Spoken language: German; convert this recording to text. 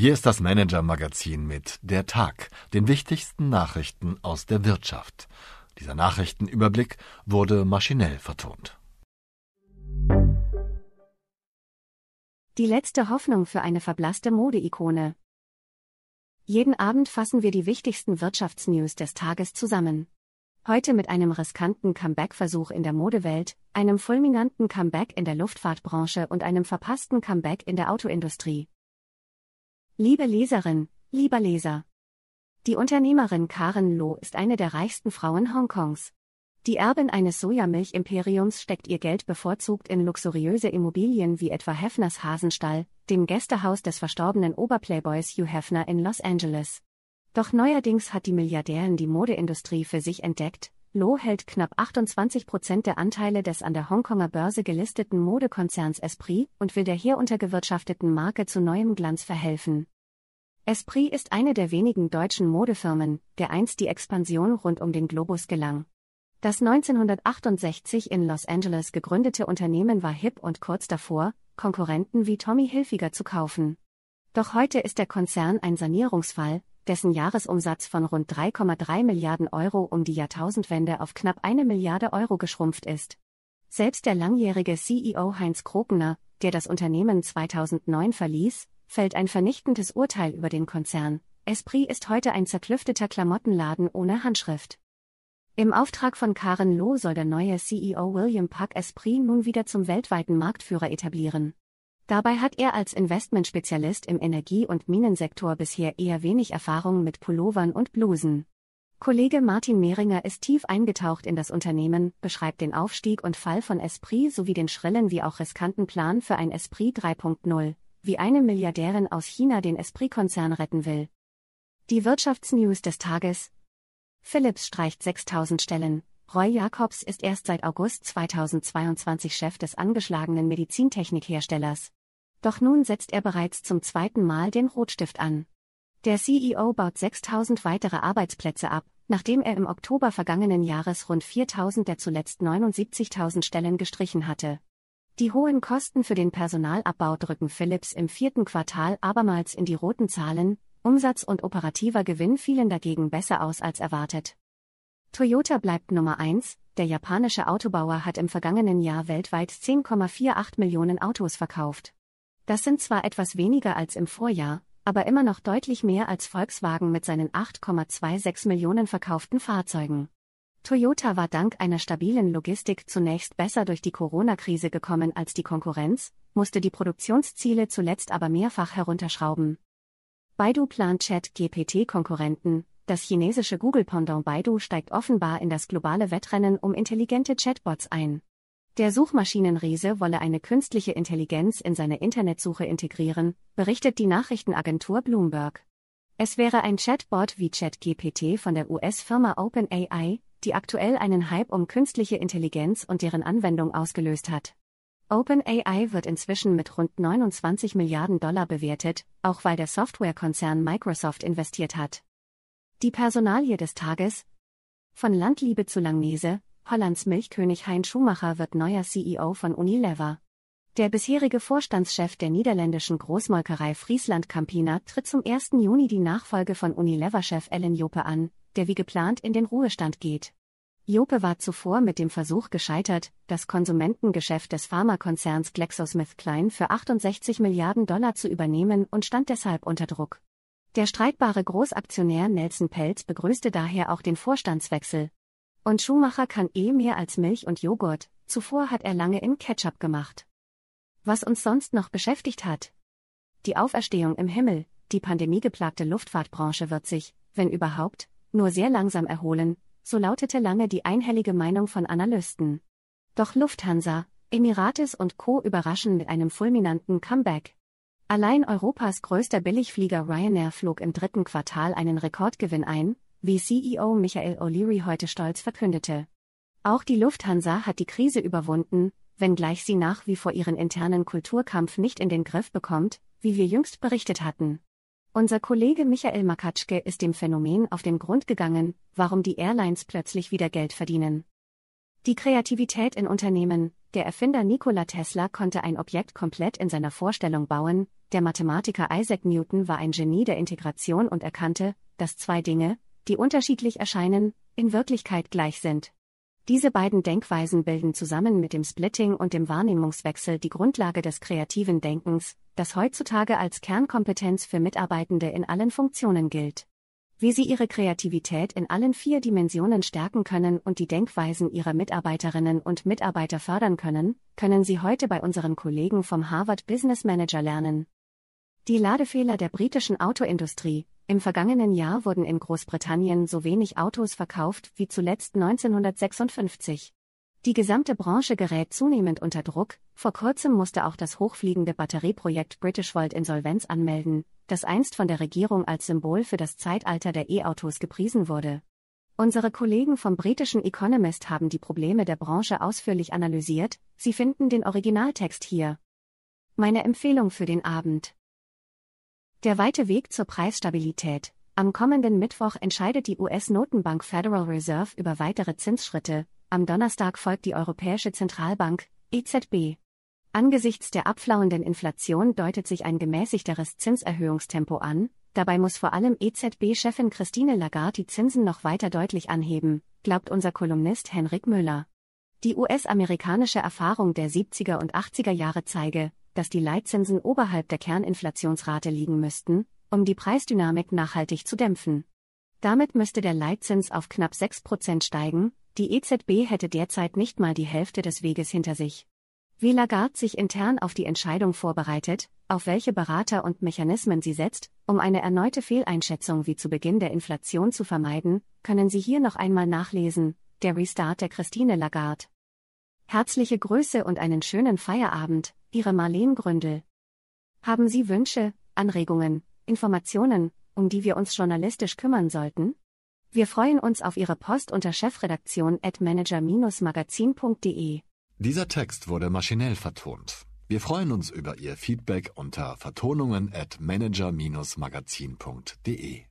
Hier ist das Manager-Magazin mit Der Tag, den wichtigsten Nachrichten aus der Wirtschaft. Dieser Nachrichtenüberblick wurde maschinell vertont. Die letzte Hoffnung für eine verblasste Modeikone. Jeden Abend fassen wir die wichtigsten Wirtschaftsnews des Tages zusammen. Heute mit einem riskanten Comeback-Versuch in der Modewelt, einem fulminanten Comeback in der Luftfahrtbranche und einem verpassten Comeback in der Autoindustrie. Liebe Leserin, lieber Leser. Die Unternehmerin Karen Loh ist eine der reichsten Frauen Hongkongs. Die Erbin eines Sojamilch-Imperiums steckt ihr Geld bevorzugt in luxuriöse Immobilien wie etwa Hefners Hasenstall, dem Gästehaus des verstorbenen Oberplayboys Hugh Hefner in Los Angeles. Doch neuerdings hat die Milliardärin die Modeindustrie für sich entdeckt. Loh hält knapp 28 Prozent der Anteile des an der Hongkonger Börse gelisteten Modekonzerns Esprit und will der hier untergewirtschafteten Marke zu neuem Glanz verhelfen. Esprit ist eine der wenigen deutschen Modefirmen, der einst die Expansion rund um den Globus gelang. Das 1968 in Los Angeles gegründete Unternehmen war hip und kurz davor, Konkurrenten wie Tommy Hilfiger zu kaufen. Doch heute ist der Konzern ein Sanierungsfall, dessen Jahresumsatz von rund 3,3 Milliarden Euro um die Jahrtausendwende auf knapp eine Milliarde Euro geschrumpft ist. Selbst der langjährige CEO Heinz Krokener, der das Unternehmen 2009 verließ, fällt ein vernichtendes Urteil über den Konzern. Esprit ist heute ein zerklüfteter Klamottenladen ohne Handschrift. Im Auftrag von Karen Loh soll der neue CEO William Puck Esprit nun wieder zum weltweiten Marktführer etablieren. Dabei hat er als Investmentspezialist im Energie- und Minensektor bisher eher wenig Erfahrung mit Pullovern und Blusen. Kollege Martin Mehringer ist tief eingetaucht in das Unternehmen, beschreibt den Aufstieg und Fall von Esprit sowie den schrillen wie auch riskanten Plan für ein Esprit 3.0, wie eine Milliardärin aus China den Esprit-Konzern retten will. Die Wirtschaftsnews des Tages. Philips streicht 6000 Stellen. Roy Jacobs ist erst seit August 2022 Chef des angeschlagenen Medizintechnikherstellers. Doch nun setzt er bereits zum zweiten Mal den Rotstift an. Der CEO baut 6000 weitere Arbeitsplätze ab, nachdem er im Oktober vergangenen Jahres rund 4000 der zuletzt 79.000 Stellen gestrichen hatte. Die hohen Kosten für den Personalabbau drücken Philips im vierten Quartal abermals in die roten Zahlen, Umsatz und operativer Gewinn fielen dagegen besser aus als erwartet. Toyota bleibt Nummer 1, der japanische Autobauer hat im vergangenen Jahr weltweit 10,48 Millionen Autos verkauft. Das sind zwar etwas weniger als im Vorjahr, aber immer noch deutlich mehr als Volkswagen mit seinen 8,26 Millionen verkauften Fahrzeugen. Toyota war dank einer stabilen Logistik zunächst besser durch die Corona-Krise gekommen als die Konkurrenz, musste die Produktionsziele zuletzt aber mehrfach herunterschrauben. Baidu plant Chat-GPT-Konkurrenten, das chinesische Google-Pendant Baidu steigt offenbar in das globale Wettrennen um intelligente Chatbots ein. Der Suchmaschinenriese wolle eine künstliche Intelligenz in seine Internetsuche integrieren, berichtet die Nachrichtenagentur Bloomberg. Es wäre ein Chatbot wie ChatGPT von der US-Firma OpenAI, die aktuell einen Hype um künstliche Intelligenz und deren Anwendung ausgelöst hat. OpenAI wird inzwischen mit rund 29 Milliarden Dollar bewertet, auch weil der Softwarekonzern Microsoft investiert hat. Die Personalie des Tages Von Landliebe zu Langnese, Hollands Milchkönig Hein Schumacher wird neuer CEO von Unilever. Der bisherige Vorstandschef der niederländischen Großmolkerei Friesland Campina tritt zum 1. Juni die Nachfolge von Unilever-Chef Ellen Jope an, der wie geplant in den Ruhestand geht. Jope war zuvor mit dem Versuch gescheitert, das Konsumentengeschäft des Pharmakonzerns GlaxoSmithKline für 68 Milliarden Dollar zu übernehmen und stand deshalb unter Druck. Der streitbare Großaktionär Nelson Pelz begrüßte daher auch den Vorstandswechsel. Und Schumacher kann eh mehr als Milch und Joghurt, zuvor hat er lange in Ketchup gemacht. Was uns sonst noch beschäftigt hat? Die Auferstehung im Himmel, die pandemiegeplagte Luftfahrtbranche wird sich, wenn überhaupt, nur sehr langsam erholen, so lautete lange die einhellige Meinung von Analysten. Doch Lufthansa, Emirates und Co. überraschen mit einem fulminanten Comeback. Allein Europas größter Billigflieger Ryanair flog im dritten Quartal einen Rekordgewinn ein, wie CEO Michael O'Leary heute stolz verkündete. Auch die Lufthansa hat die Krise überwunden, wenngleich sie nach wie vor ihren internen Kulturkampf nicht in den Griff bekommt, wie wir jüngst berichtet hatten. Unser Kollege Michael Makatschke ist dem Phänomen auf den Grund gegangen, warum die Airlines plötzlich wieder Geld verdienen. Die Kreativität in Unternehmen, der Erfinder Nikola Tesla konnte ein Objekt komplett in seiner Vorstellung bauen, der Mathematiker Isaac Newton war ein Genie der Integration und erkannte, dass zwei Dinge, die unterschiedlich erscheinen, in Wirklichkeit gleich sind. Diese beiden Denkweisen bilden zusammen mit dem Splitting und dem Wahrnehmungswechsel die Grundlage des kreativen Denkens, das heutzutage als Kernkompetenz für Mitarbeitende in allen Funktionen gilt. Wie sie ihre Kreativität in allen vier Dimensionen stärken können und die Denkweisen ihrer Mitarbeiterinnen und Mitarbeiter fördern können, können Sie heute bei unseren Kollegen vom Harvard Business Manager lernen. Die Ladefehler der britischen Autoindustrie. Im vergangenen Jahr wurden in Großbritannien so wenig Autos verkauft wie zuletzt 1956. Die gesamte Branche gerät zunehmend unter Druck, vor kurzem musste auch das hochfliegende Batterieprojekt Britishvolt Insolvenz anmelden, das einst von der Regierung als Symbol für das Zeitalter der E-Autos gepriesen wurde. Unsere Kollegen vom britischen Economist haben die Probleme der Branche ausführlich analysiert, Sie finden den Originaltext hier. Meine Empfehlung für den Abend. Der weite Weg zur Preisstabilität. Am kommenden Mittwoch entscheidet die US-Notenbank Federal Reserve über weitere Zinsschritte, am Donnerstag folgt die Europäische Zentralbank, EZB. Angesichts der abflauenden Inflation deutet sich ein gemäßigteres Zinserhöhungstempo an, dabei muss vor allem EZB-Chefin Christine Lagarde die Zinsen noch weiter deutlich anheben, glaubt unser Kolumnist Henrik Müller. Die US-amerikanische Erfahrung der 70er und 80er Jahre zeige, dass die Leitzinsen oberhalb der Kerninflationsrate liegen müssten, um die Preisdynamik nachhaltig zu dämpfen. Damit müsste der Leitzins auf knapp 6% steigen, die EZB hätte derzeit nicht mal die Hälfte des Weges hinter sich. Wie Lagarde sich intern auf die Entscheidung vorbereitet, auf welche Berater und Mechanismen sie setzt, um eine erneute Fehleinschätzung wie zu Beginn der Inflation zu vermeiden, können Sie hier noch einmal nachlesen, der Restart der Christine Lagarde. Herzliche Grüße und einen schönen Feierabend, Ihre Marlene Gründel. Haben Sie Wünsche, Anregungen, Informationen, um die wir uns journalistisch kümmern sollten? Wir freuen uns auf Ihre Post unter chefredaktion at manager-magazin.de. Dieser Text wurde maschinell vertont. Wir freuen uns über Ihr Feedback unter vertonungen at manager-magazin.de.